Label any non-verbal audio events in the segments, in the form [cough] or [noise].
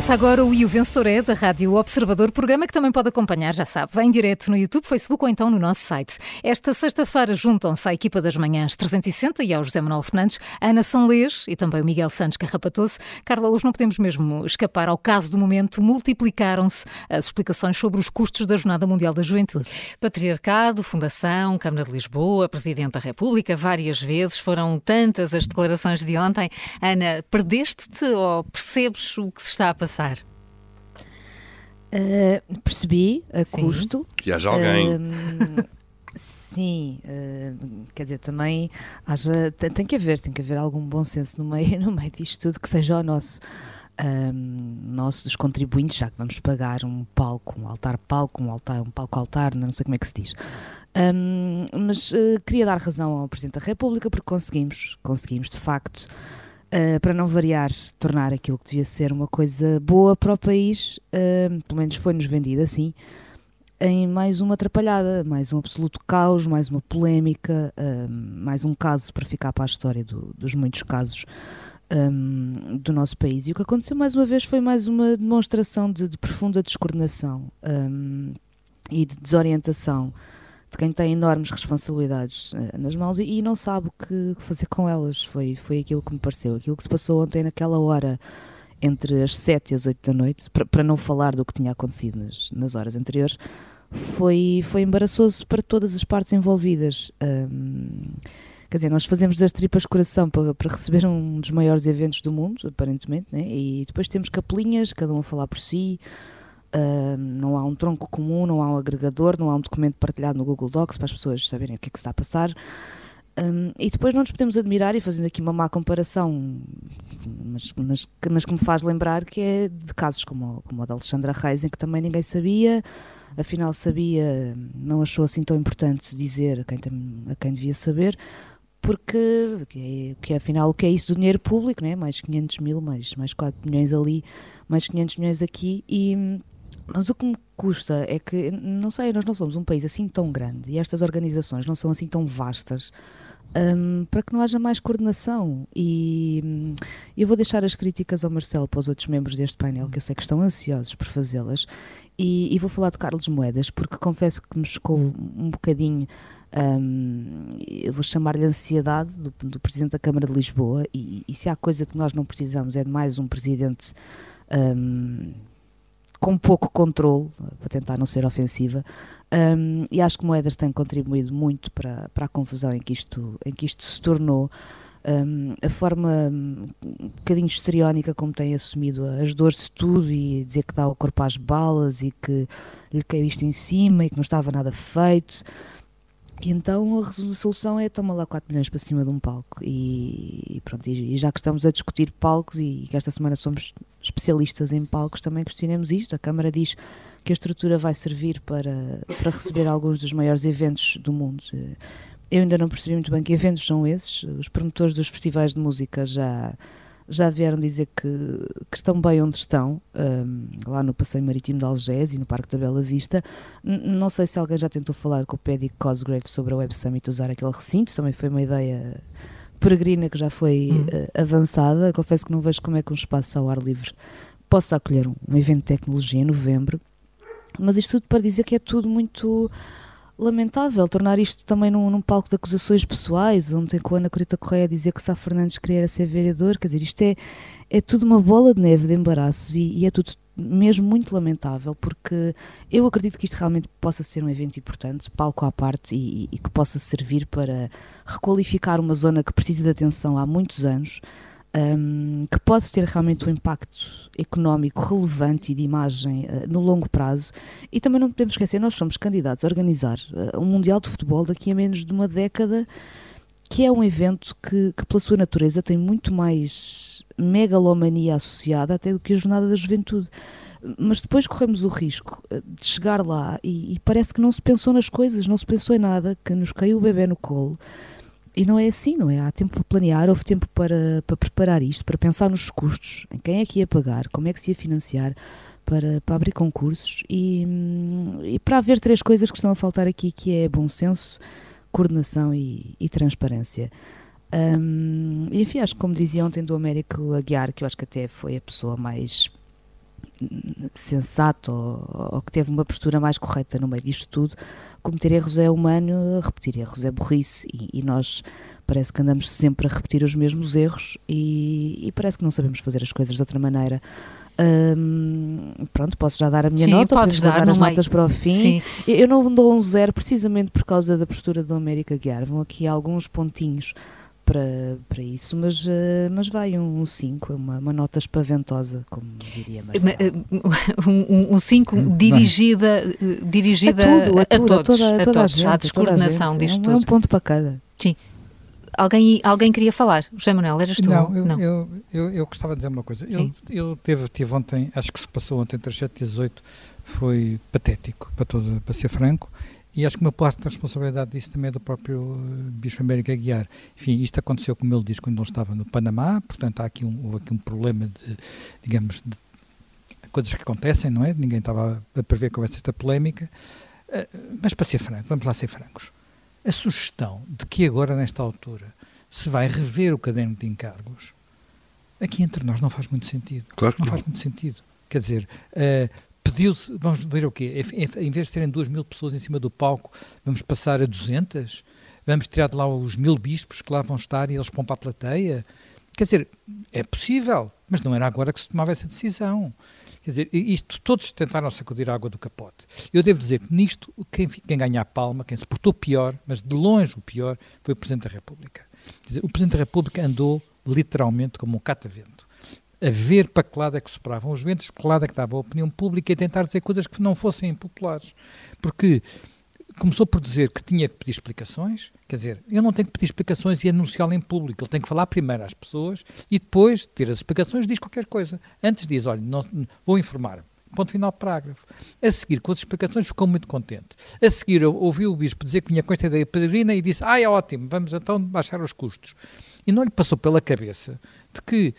Começa agora o E o Vencedor é da Rádio Observador, programa que também pode acompanhar, já sabe, em direto no YouTube, Facebook ou então no nosso site. Esta sexta-feira juntam-se à equipa das manhãs 360 e ao José Manuel Fernandes, a Ana Sanlês e também o Miguel Santos Carrapatoso. Carla, hoje não podemos mesmo escapar ao caso do momento, multiplicaram-se as explicações sobre os custos da Jornada Mundial da Juventude. Patriarcado, Fundação, Câmara de Lisboa, Presidente da República, várias vezes, foram tantas as declarações de ontem. Ana, perdeste-te ou percebes o que se está a passar? Uh, percebi a Sim. custo. Que haja alguém. Uh, sim, uh, quer dizer, também haja, tem, tem, que haver, tem que haver algum bom senso no meio, [laughs] no meio disto tudo que seja o nosso. Um, nosso dos contribuintes, já que vamos pagar um palco, um altar-palco, um altar, um palco-altar, não sei como é que se diz. Um, mas queria dar razão ao Presidente da República porque conseguimos, conseguimos de facto Uh, para não variar, tornar aquilo que devia ser uma coisa boa para o país, uh, pelo menos foi-nos vendido assim, em mais uma atrapalhada, mais um absoluto caos, mais uma polémica, uh, mais um caso para ficar para a história do, dos muitos casos um, do nosso país. E o que aconteceu mais uma vez foi mais uma demonstração de, de profunda descoordenação um, e de desorientação de quem tem enormes responsabilidades uh, nas mãos e, e, não sabe o que fazer com elas. Foi, foi aquilo que me pareceu. Aquilo que se passou ontem naquela hora entre as 7 e as 8 da noite, para não falar do que tinha acontecido nas, nas horas anteriores, foi, foi embaraçoso para todas as partes envolvidas. Um, quer dizer, nós fazemos das tripas coração para, para receber um dos maiores eventos do mundo, aparentemente, né? e depois temos capelinhas, cada um a falar por si. Uh, não há um tronco comum, não há um agregador, não há um documento partilhado no Google Docs para as pessoas saberem o que é que se está a passar. Um, e depois não nos podemos admirar, e fazendo aqui uma má comparação, mas, mas, mas que me faz lembrar que é de casos como, como o da Alexandra Reis, em que também ninguém sabia, afinal sabia, não achou assim tão importante dizer a quem, tem, a quem devia saber, porque que, é, que é, afinal o que é isso do dinheiro público, né? mais 500 mil, mais, mais 4 milhões ali, mais 500 milhões aqui, e mas o que me custa é que, não sei, nós não somos um país assim tão grande e estas organizações não são assim tão vastas um, para que não haja mais coordenação. E um, eu vou deixar as críticas ao Marcelo para os outros membros deste painel, que eu sei que estão ansiosos por fazê-las, e, e, vou falar de Carlos Moedas, porque confesso que me chocou um bocadinho, um, eu vou chamar-lhe ansiedade do, do, Presidente da Câmara de Lisboa, e, e, se há coisa que nós não precisamos é de mais um Presidente. Um, com pouco controle, para tentar não ser ofensiva, um, e acho que Moedas tem contribuído muito para, para a confusão em que isto, em que isto se tornou. Um, a forma um, um bocadinho histriónica como tem assumido as dores de tudo e dizer que dá o corpo às balas e que lhe caiu isto em cima e que não estava nada feito. E então a resolução é toma lá 4 milhões para cima de um palco e, e pronto, e, e, já que estamos a discutir palcos e, e que esta semana somos especialistas em palcos, também questionemos isto. A Câmara diz que a estrutura vai servir para, para receber alguns dos maiores eventos do mundo. Eu ainda não percebi muito bem que eventos são esses. Os promotores dos festivais de música já já vieram dizer que, que estão bem onde estão, um, lá no Passeio Marítimo de Algés e no Parque da Bela Vista. N não sei se alguém já tentou falar com o Paddy Cosgrave sobre a Web Summit usar aquele recinto, também foi uma ideia peregrina que já foi uh, avançada. Confesso que não vejo como é que um espaço ao ar livre possa acolher um, um evento de tecnologia em novembro. Mas isto tudo para dizer que é tudo muito lamentável tornar isto também num, num, palco de acusações pessoais, onde tem com a Ana Corita Correia a dizer que Sá Fernandes queria ser vereador, quer dizer, isto é, é tudo uma bola de neve de embaraços e, e, é tudo mesmo muito lamentável, porque eu acredito que isto realmente possa ser um evento importante, palco à parte, e, e que possa servir para requalificar uma zona que precisa de atenção há muitos anos, um, que pode ter realmente um impacto económico relevante e de imagem uh, no longo prazo. E também não podemos esquecer, nós somos candidatos a organizar uh, um Mundial de Futebol daqui a menos de uma década, que é um evento que, que, pela sua natureza, tem muito mais megalomania associada até do que a Jornada da Juventude. Mas depois corremos o risco ah, de chegar lá e, e parece que não se pensou nas coisas, não se pensou em nada, que nos caiu o bebê no colo e não é assim, não é? Há tempo para planear, houve tempo para, para preparar isto, para pensar nos custos, em quem é que ia pagar, como é que se ia financiar, para, para abrir concursos e, e para haver três coisas que estão a faltar aqui, que é bom senso, coordenação e, e transparência. Um, enfim, acho que como dizia ontem do Américo Aguiar, que eu acho que até foi a pessoa mais sensato ou, ou, que teve uma postura mais correta no meio disto tudo. Cometer erros é humano, repetir erros é burrice e, e nós parece que andamos sempre a repetir os mesmos erros e, e parece que não sabemos fazer as coisas de outra maneira. Um, pronto, posso já dar a minha Sim, nota, podes dar, dar as meio. notas para o fim. Sim. Eu não dou um zero precisamente por causa da postura do América Guiar. Vão aqui alguns pontinhos para, para isso, mas, uh, mas vai um 5, um uma, uma nota espaventosa, como diria Marcelo. Um 5 um, dirigida, dirigida a, tudo, a, a, tudo, todos, a, toda, a toda todos, a gente, à descoordenação disto tudo. É um ponto para cada. Sim. Alguém, alguém queria falar? José Manuel, eras tu? Não, eu, Não. Eu, eu, eu, gostava de dizer uma coisa. Eu, eu teve, tive ontem, acho que se passou ontem entre as 7 e as 8, foi patético, para, todo, para ser franco, e acho que meu plano de responsabilidade disso também é do próprio Bispo América Guiar. Enfim, isto aconteceu, como ele diz, quando ele estava no Panamá, portanto há aqui um, houve aqui um problema de, digamos, de coisas que acontecem, não é? Ninguém estava a prever que houvesse esta polémica. Mas para ser franco, vamos lá ser francos a sugestão de que agora, nesta altura, se vai rever o caderno de encargos, aqui entre nós não faz muito sentido. Claro não, não faz muito sentido. Quer dizer, uh, pediu-se, vamos ver o quê? Em vez de serem duas mil pessoas em cima do palco, vamos passar a 200? Vamos tirar de lá os mil bispos que lá vão estar e eles vão para a plateia? Quer dizer, é possível, mas não era agora que se tomava essa decisão. Quer dizer, isto, todos tentaram sacudir a água do capote. Eu devo dizer que nisto, quem, quem ganha a palma, quem se portou pior, mas de longe o pior, foi o Presidente da República. Quer dizer, o Presidente da República andou literalmente como um catavento a ver para que lado é que sopravam os ventos, que lado é que dava a opinião pública e tentar dizer coisas que não fossem impopulares. Porque começou por dizer que tinha que pedir explicações, quer dizer, eu não tenho que pedir explicações e anunciá-lo em público, ele tem que falar primeiro às pessoas e depois ter as explicações diz qualquer coisa. Antes diz, olha, não, vou informar. Ponto final, parágrafo. A seguir, com as explicações, ficou muito contente. A seguir, ouvi o Bispo dizer que vinha com esta ideia peregrina e disse, ah, é ótimo, vamos então baixar os custos. E não lhe passou pela cabeça de que,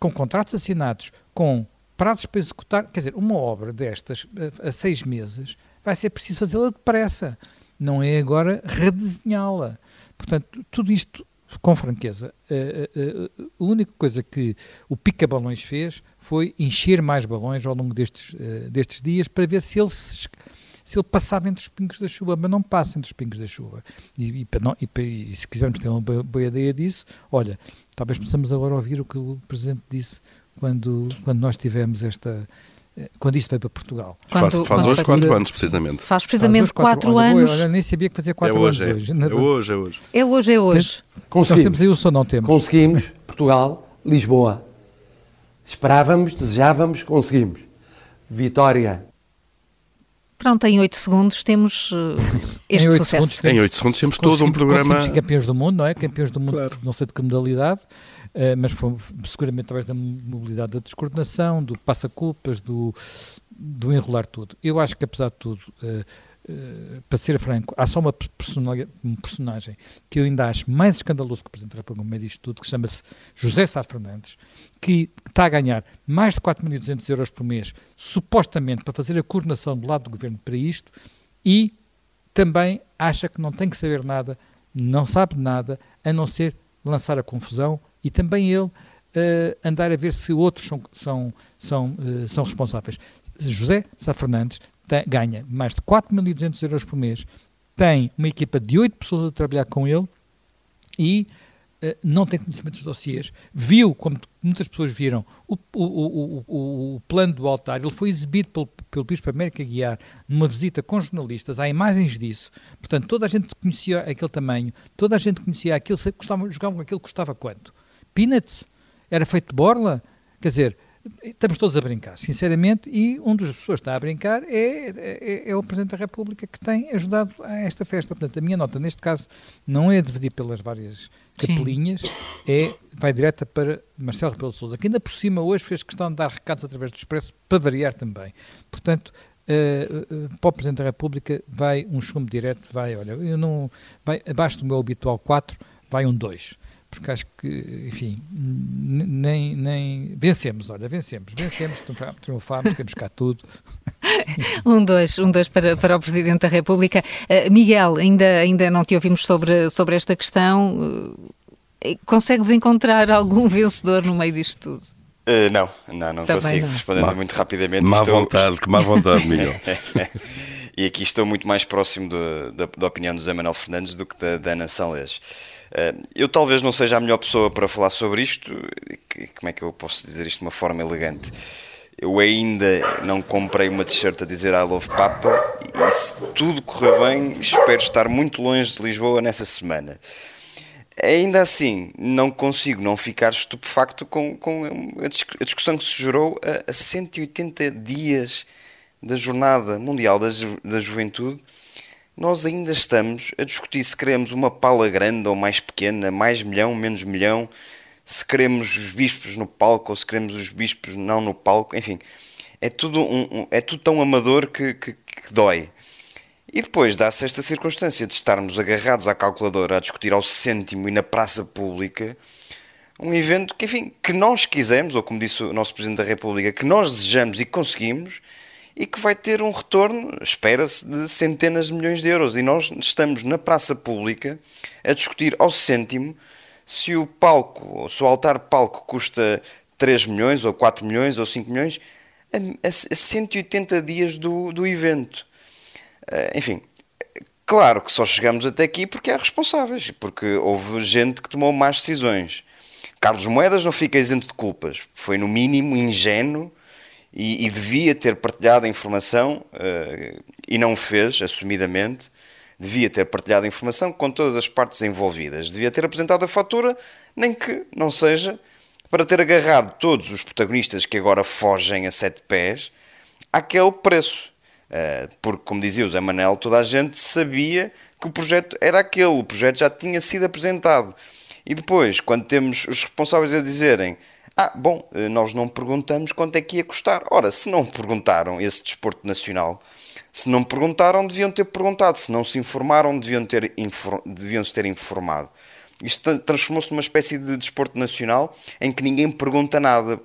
com contratos assinados, com prazos para executar, quer dizer, uma obra destas a seis meses, vai ser preciso fazê-la depressa. Não é agora redesenhá-la. Portanto, tudo isto com franqueza. A, a, a, única coisa que o pica-balões fez foi encher mais balões ao longo destes, destes dias para ver se ele, se, se, ele passava entre os pingos da chuva, mas não passa entre os pingos da chuva. E, e, não, e, e se quisermos ter uma boa, ideia disso, olha, talvez possamos agora ouvir o que o Presidente disse quando, quando nós tivemos esta quando isto veio para Portugal. Quando, faz, faz hoje quatro anos, precisamente. Faz precisamente faz quatro, quatro, anos. Olha, nem sabia que fazia quatro é hoje, anos hoje. É, é hoje, é hoje. É hoje, é hoje. Conseguimos. Nós temos aí o som, não temos. Conseguimos, Portugal, Lisboa. Esperávamos, desejávamos, conseguimos. Vitória. Pronto, em 8 segundos temos [laughs] uh, este em sucesso. Segundos, em 8 segundos temos todo um programa. Campeões do mundo, não é? Campeões do mundo, claro. não sei de que modalidade. Uh, mas foi seguramente através da mobilidade da descoordenação, do passa-culpas, do, do enrolar tudo. Eu acho que, apesar de tudo, uh, para ser franco, há só uma um personagem que eu ainda acho mais escandaloso que o Presidente da República meio disto tudo, que chama-se José Sá Fernandes, que está a ganhar mais de 4.200 euros por mês, supostamente para fazer a coordenação do lado do Governo para isto, e também acha que não tem que saber nada, não sabe nada, a não ser lançar a confusão e também ele uh, andar a ver se outros são, são, são, uh, são responsáveis. José Sá Fernandes tem, ganha mais de 4.200 euros por mês, tem uma equipa de 8 pessoas a trabalhar com ele e uh, não tem conhecimento dos dossiês, viu, como muitas pessoas viram, o, o, o, o plano do altar, ele foi exibido pelo, pelo Bispo América Guiar numa visita com jornalistas, há imagens disso, portanto toda a gente conhecia aquele tamanho, toda a gente conhecia aquilo, jogavam com aquilo que custava quanto? Peanuts? Era feito de borla? Quer dizer, estamos todos a brincar, sinceramente, e um das pessoas que está a brincar é, é, é, o Presidente da República que tem ajudado a esta festa. Portanto, a minha nota, neste caso, não é dividir pelas várias capelinhas, é, vai direta para Marcelo Rebelo de Sousa, que ainda por cima hoje fez questão de dar recados através do Expresso, para variar também. Portanto, Uh, uh, para o Presidente da República vai um chumbo direto, vai, olha, eu não, vai abaixo do meu habitual 4, vai um 2 porque acho que, enfim, nem, nem vencemos, olha, vencemos, vencemos, triunfámos, temos cá tudo. [laughs] um dois, um dois para, para o Presidente da República. Uh, Miguel, ainda, ainda não te ouvimos sobre, sobre esta questão. Uh, consegues encontrar algum vencedor no meio disto tudo? Uh, não, não, não Também consigo, não. respondendo má, muito rapidamente. Má estou... vontade, que má vontade, Miguel. [laughs] e aqui estou muito mais próximo da, da, opinião do Zé Manuel Fernandes do que da, da Ana Sanlês. Uh, eu talvez não seja a melhor pessoa para falar sobre isto, como é que eu posso dizer isto de uma forma elegante? Eu ainda não comprei uma t-shirt a dizer I love Papa e se tudo correr bem, espero estar muito longe de Lisboa nessa semana. Ainda assim, não consigo não ficar estupefacto com, com a discussão que se gerou a, a 180 dias da Jornada Mundial da, Ju, da Juventude. Nós ainda estamos a discutir se queremos uma pala grande ou mais pequena, mais milhão, menos milhão, se queremos os bispos no palco ou se queremos os bispos não no palco, enfim, é tudo, um, um, é tudo tão amador que, que, que dói. E depois dá-se esta circunstância de estarmos agarrados à calculadora a discutir ao cêntimo e na praça pública um evento que, enfim, que nós quisemos, ou como disse o nosso Presidente da República, que nós desejamos e conseguimos, e que vai ter um retorno, espera-se, de centenas de milhões de euros. E nós estamos na praça pública a discutir ao cêntimo se o palco, se o altar palco custa 3 milhões, ou 4 milhões, ou 5 milhões, a, a 180 dias do, do evento. Uh, enfim, claro que só chegamos até aqui porque há responsáveis, porque houve gente que tomou más decisões. Carlos Moedas não fica isento de culpas. Foi, no mínimo, ingênuo e, e devia ter partilhado a informação uh, e não o fez, assumidamente devia ter partilhado a informação com todas as partes envolvidas, devia ter apresentado a fatura, nem que não seja para ter agarrado todos os protagonistas que agora fogem a sete pés àquele preço. Eh, porque, como dizia o Zé Manel, toda a gente sabia que o projeto era aquele, o projeto já tinha sido apresentado. E depois, quando temos os responsáveis a dizerem ah, bom, eh, nós não perguntamos quanto é que ia custar. Ora, se não perguntaram esse desporto nacional, se não perguntaram, deviam ter perguntado. Se não se informaram, deviam ter, infor... deviam -se ter informado. Isto transformou-se numa espécie de desporto nacional em que ninguém pergunta nada,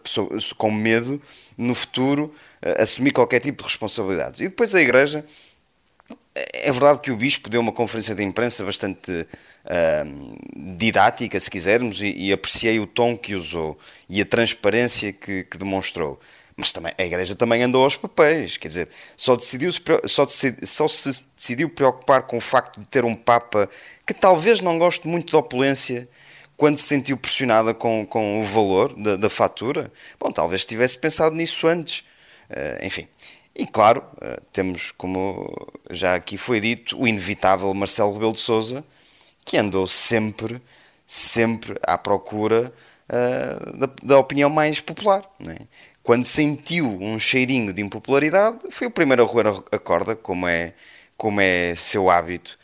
com medo, no futuro, eh, assumir qualquer tipo de responsabilidades. E depois a Igreja. É verdade que o Bispo deu uma conferência de imprensa bastante uh, didática, se quisermos, e, e, apreciei o tom que usou e a transparência que, que demonstrou. Mas também, a Igreja também andou aos papéis, quer dizer, só, decidiu, só, decidi, só se decidiu preocupar com o facto de ter um Papa que talvez não goste muito da opulência quando se sentiu pressionada com, com o valor da, da fatura. Bom, talvez tivesse pensado nisso antes. Uh, enfim. E claro, uh, temos, como já aqui foi dito, o inevitável Marcelo Rebelo de Souza, que andou sempre, sempre à procura uh, da, da, opinião mais popular. É? quando sentiu um cheirinho de impopularidade, foi o primeiro a roer a corda, como é, como é seu hábito.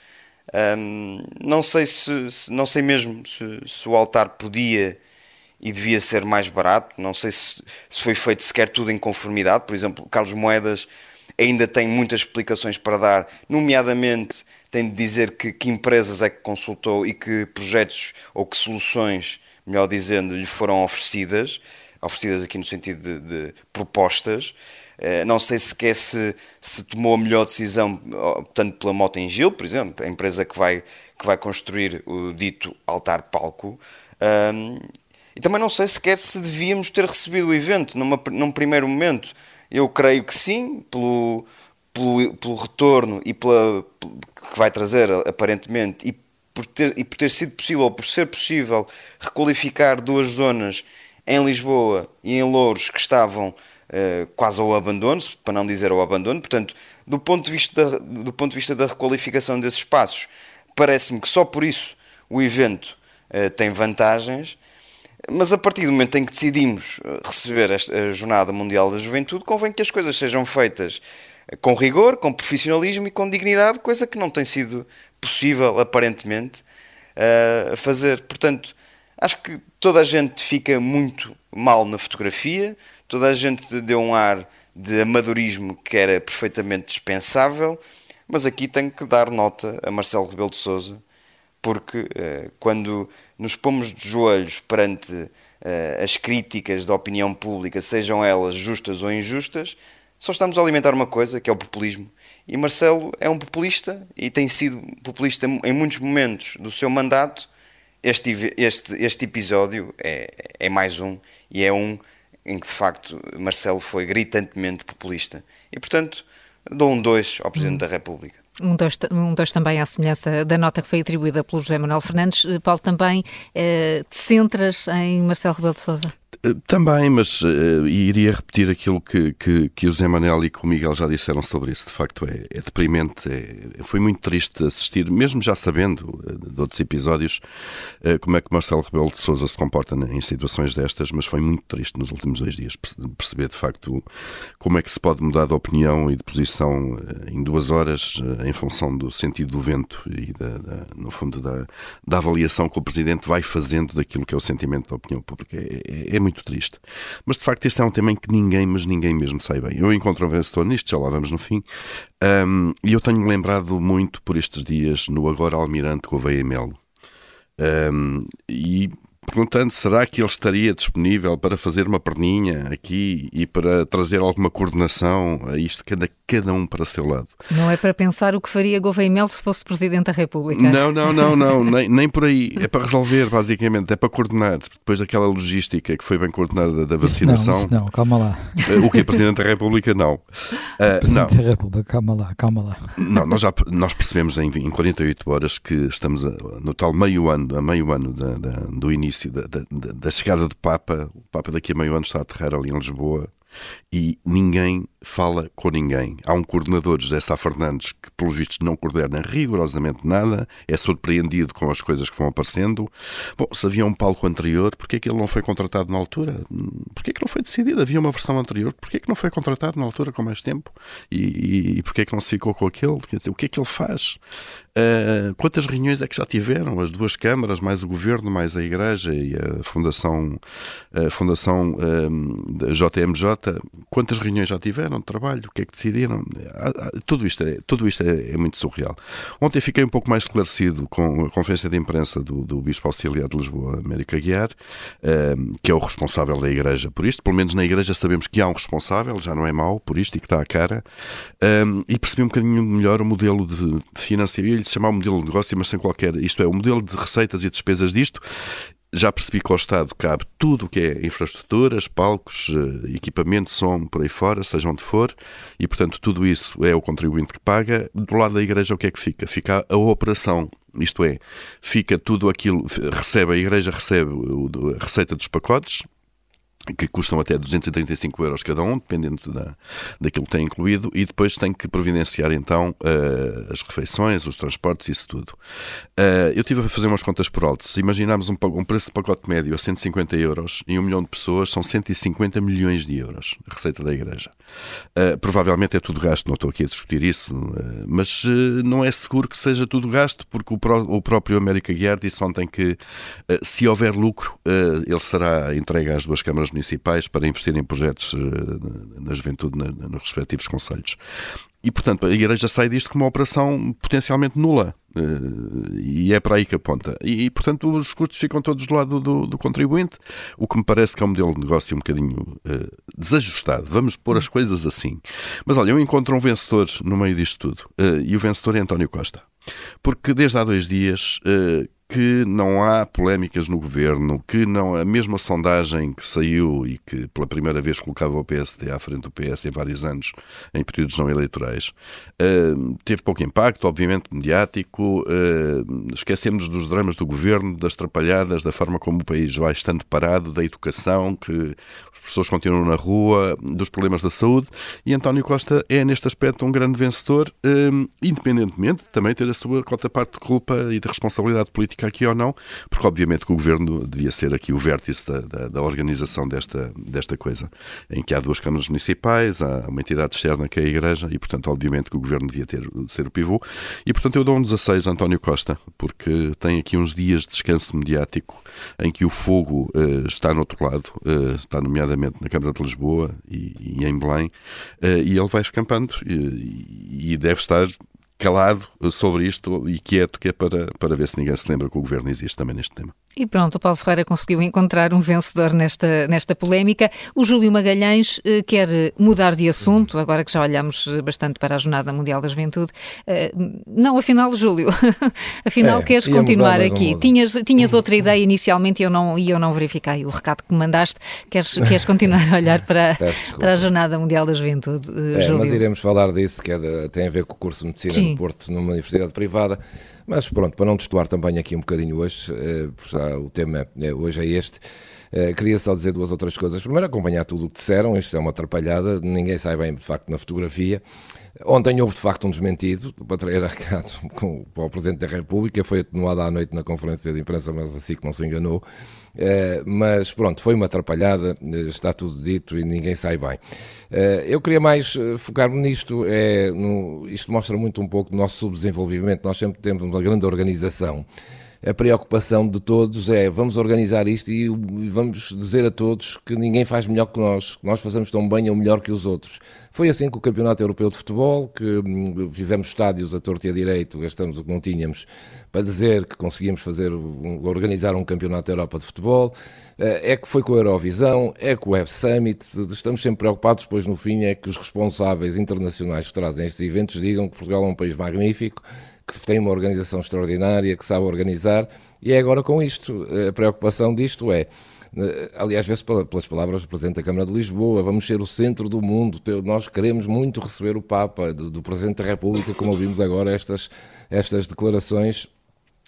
Um, não sei se, se, não sei mesmo se, se, o altar podia e devia ser mais barato. Não sei se, se foi feito sequer tudo em conformidade. Por exemplo, Carlos Moedas ainda tem muitas explicações para dar, nomeadamente tem de dizer que, que empresas é que consultou e que projetos ou que soluções, melhor dizendo, lhe foram oferecidas oferecidas aqui no sentido de, de propostas. Uh, não sei sequer se, se tomou a melhor decisão, tanto pela Mota em Gil, por exemplo, a empresa que vai, que vai construir o dito altar-palco. Um, e também não sei sequer se devíamos ter recebido o evento numa, num primeiro momento. Eu creio que sim, pelo, pelo, pelo retorno e pela, que vai trazer, aparentemente, e por, ter, e por ter sido possível, por ser possível, requalificar duas zonas em Lisboa e em Louros que estavam uh, quase ao abandono, para não dizer ao abandono. Portanto, do ponto de vista da, do ponto de vista da requalificação desses espaços, parece-me que só por isso o evento uh, tem vantagens. Mas a partir do momento em que decidimos eh, receber esta Jornada Mundial da Juventude, convém que as coisas sejam feitas com rigor, com profissionalismo e com dignidade, coisa que não tem sido possível, aparentemente, uh, fazer. Portanto, Acho que toda a gente fica muito mal na fotografia, toda a gente deu um ar de amadorismo que era perfeitamente dispensável, mas aqui tenho que dar nota a Marcelo Rebelo de Sousa, porque eh, quando nos pomos de joelhos perante eh, as críticas da opinião pública, sejam elas justas ou injustas, só estamos a alimentar uma coisa, que é o populismo. E Marcelo é um populista e tem sido populista em muitos momentos do seu mandato este, este, este episódio é, é mais um e é um em que de facto Marcelo foi gritantemente populista. E portanto, dou um 2 ao Presidente da República. Um dois, um dois também à semelhança da nota que foi atribuída pelo José Manuel Fernandes. Paulo, também eh, te centras em Marcelo Rebelo de Sousa? Também, mas uh, iria repetir aquilo que, que, que, o Zé Manel e que o Miguel já disseram sobre isso. De facto, é, é deprimente. É, foi muito triste assistir, mesmo já sabendo uh, de outros episódios, uh, como é que Marcelo Rebelo de Sousa se comporta em situações destas, mas foi muito triste nos últimos dois dias perceber, de facto, como é que se pode mudar de opinião e de posição em duas horas em função do sentido do vento e, da, da, no fundo, da, da avaliação que o Presidente vai fazendo daquilo que é o sentimento da opinião pública. É, é, é muito muito triste. Mas de facto, este é um tema em que ninguém, mas ninguém mesmo sai bem. Eu encontro um vencedor nisto, já lá vamos no fim. Um, e eu tenho-me lembrado muito por estes dias no agora Almirante Gouveia Melo. Um, e perguntando será que ele estaria disponível para fazer uma perninha aqui e para trazer alguma coordenação a isto, cada, cada um para o seu lado. Não é para pensar o que faria Gouveia Melo se fosse Presidente da República. Não, não, não, não, nem, nem por aí. É para resolver, basicamente, é para coordenar. Depois daquela logística que foi bem coordenada da vacinação. Isso não, isso não, calma lá. Eh, o que é Presidente da República, não. Uh, Presidente não. da República, calma lá, calma lá. Não, nós já nós percebemos em, em 48 horas que estamos a, no tal meio ano, a meio ano da, da, do início início da, da, da, chegada do Papa. O Papa daqui a meio ano está a aterrar ali em Lisboa e ninguém fala com ninguém. Há um coordenador, José Sá Fernandes, que pelos vistos não coordena rigorosamente nada, é surpreendido com as coisas que vão aparecendo. Bom, se havia um palco anterior, porquê é que ele não foi contratado na altura? Porquê é que não foi decidido? Havia uma versão anterior, porquê é que não foi contratado na altura com mais tempo? E, e, e porquê é que não se ficou com aquele? Quer dizer, o que é que ele faz? Uh, quantas reuniões é que já tiveram? As duas câmaras, mais o governo, mais a Igreja e a Fundação, a fundação uh, da JMJ, quantas reuniões já tiveram de trabalho? O que é que decidiram? Tudo isto, é, tudo isto é, é muito surreal. Ontem fiquei um pouco mais esclarecido com a conferência de imprensa do, do Bispo Auxiliar de Lisboa, América Guiar, uh, que é o responsável da Igreja por isto. Pelo menos na Igreja sabemos que há um responsável, já não é mau por isto e que está à cara. e percebi um bocadinho melhor o modelo de financiamento lhe chamar o modelo de negócio, mas sem qualquer. Isto é, o modelo de receitas e despesas disto. Já percebi que ao Estado cabe tudo o que é infraestruturas, palcos, eh, equipamento, som, por aí fora, seja onde for, e portanto tudo isso é o contribuinte que paga. Do lado da Igreja, o que é que fica? Fica a operação isto é, fica tudo aquilo, recebe a igreja recebe a receita dos pacotes, que custam até 235 euros cada um, dependendo da, daquilo que tem incluído, e depois tem que providenciar então uh, as refeições, os transportes, isso tudo. Uh, eu tive a fazer umas contas por alto. Se imaginarmos um, um, preço de pacote médio a 150 euros em um milhão de pessoas, são 150 milhões de euros a receita da Igreja. Uh, provavelmente é tudo gasto, não estou aqui a discutir isso, mas não é seguro que seja tudo gasto, porque o, pró o próprio América Guiar disse ontem que se houver lucro, ele será entregue às duas câmaras municipais para investir em projetos eh, na juventude nos respectivos conselhos. E, portanto, a Igreja sai disto como uma operação potencialmente nula. Eh, e é para aí que aponta. E, portanto, os custos ficam todos do lado do, do contribuinte, o que me parece que é um modelo de negócio um bocadinho uh, desajustado. Vamos pôr as coisas assim. Mas olha, eu encontro um vencedor no meio disto tudo. Uh, e o vencedor é António Costa. Porque desde há dois dias uh, que não há polémicas no governo, que não a mesma sondagem que saiu e que pela primeira vez colocava o PSD à frente do PS em vários anos, em períodos não eleitorais, uh, teve pouco impacto, obviamente mediático. Uh, esquecemos dos dramas do governo, das trapalhadas, da forma como o país vai estando parado, da educação, que as pessoas continuam na rua, dos problemas da saúde. E António Costa é, neste aspecto, um grande vencedor, uh, independentemente de também ter a sua cota parte de culpa e de responsabilidade política aqui ou não, porque obviamente que o governo devia ser aqui o vértice da, da, da, organização desta, desta coisa, em que há duas câmaras municipais, há uma entidade externa que é a Igreja, e portanto, obviamente que o governo devia ter, ser o pivô. E portanto, eu dou um 16 a António Costa, porque tem aqui uns dias de descanso mediático em que o fogo uh, está no outro lado, uh, está nomeadamente na Câmara de Lisboa e, e em Belém, uh, e ele vai escampando e, e deve estar calado sobre isto e quieto, que é para, para ver se ninguém se lembra que o governo existe também neste tema. E pronto, o Paulo Ferreira conseguiu encontrar um vencedor nesta, nesta polémica. O Júlio Magalhães eh, quer mudar de assunto, agora que já olhamos bastante para a Jornada Mundial da Juventude. Eh, não, afinal, Júlio, [laughs] afinal é, queres continuar aqui. Tinhas, tinhas outra [laughs] ideia inicialmente e eu não, e eu não verifiquei o recado que me mandaste. Queres, queres continuar a olhar para, para a Jornada Mundial da Juventude, eh, é, Júlio? Mas iremos falar disso, que é de, tem a ver com o curso de Medicina Sim. no Porto, numa universidade privada. Mas pronto, para não destoar também aqui um bocadinho hoje, eh, o tema é, hoje é este, eh, queria só dizer duas outras coisas. Primeiro, acompanhar tudo o que disseram, isto é uma atrapalhada, ninguém sai bem de facto na fotografia. Ontem houve de facto um desmentido, para trazer a caso [laughs] com, para o Presidente da República, foi atenuado à noite na conferência de imprensa, mas assim que não se enganou. Uh, mas pronto, foi uma atrapalhada, está tudo dito e ninguém sai bem. Uh, eu queria mais focar-me nisto, é, no, isto mostra muito um pouco do nosso subdesenvolvimento. Nós sempre temos uma grande organização a preocupação de todos é vamos organizar isto e vamos dizer a todos que ninguém faz melhor que nós, que nós fazemos tão bem ou melhor que os outros. Foi assim com o Campeonato Europeu de Futebol, que hum, fizemos estádios a torto e a direito, gastamos o que não tínhamos para dizer que conseguimos fazer, organizar um Campeonato da Europa de Futebol. Eh, é que foi com a Eurovisão, é com o Web Summit, estamos sempre preocupados, pois no fim é que os responsáveis internacionais que trazem estes eventos digam que Portugal é um país magnífico, que tem uma organização extraordinária, que sabe organizar, e é agora com isto. A preocupação disto é. Eh, aliás, vê-se pelas palavras do Presidente da Câmara de Lisboa, vamos ser o centro do mundo, nós queremos muito receber o Papa, do, do Presidente da República, como ouvimos agora estas, estas declarações,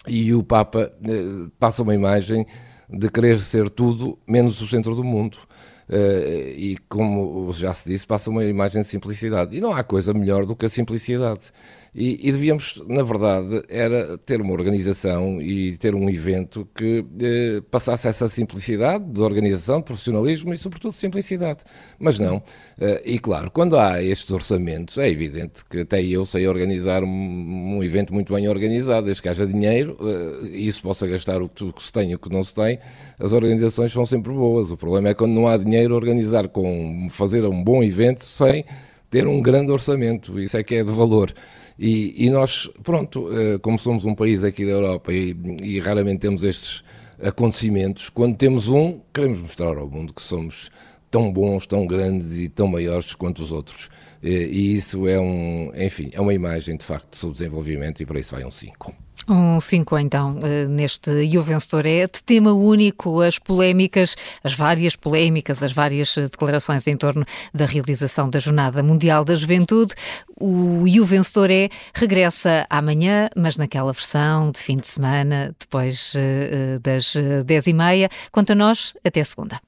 e o Papa eh, passa uma imagem de querer ser tudo menos o centro do mundo. Uh, e como já se disse, passa uma imagem de simplicidade. E não há coisa melhor do que a simplicidade. E, e, devíamos, na verdade, era ter uma organização e ter um evento que eh, passasse essa simplicidade de organização, de profissionalismo e, sobretudo, simplicidade. Mas não. Eh, e, claro, quando há estes orçamentos, é evidente que até eu sei organizar um, um evento muito bem organizado, desde que haja dinheiro eh, e isso possa gastar o que, se tem e o que não se tem, as organizações são sempre boas. O problema é quando não há dinheiro, organizar com fazer um bom evento sem ter um grande orçamento. Isso é que é de valor. E, e nós, pronto, eh, como somos um país aqui da Europa e, e raramente temos estes acontecimentos, quando temos um, queremos mostrar ao mundo que somos tão bons, tão grandes e tão maiores quanto os outros. E isso é um, enfim, é uma imagem de facto de subdesenvolvimento e para isso vai um 5. Um 5 então, eh, neste E o Vencedor é de tema único, as polémicas, as várias polémicas, as várias eh, declarações em torno da realização da Jornada Mundial da Juventude. O E o Vencedor é regressa amanhã, mas naquela versão de fim de semana, depois eh, das 10 e meia. Quanto a nós, até segunda.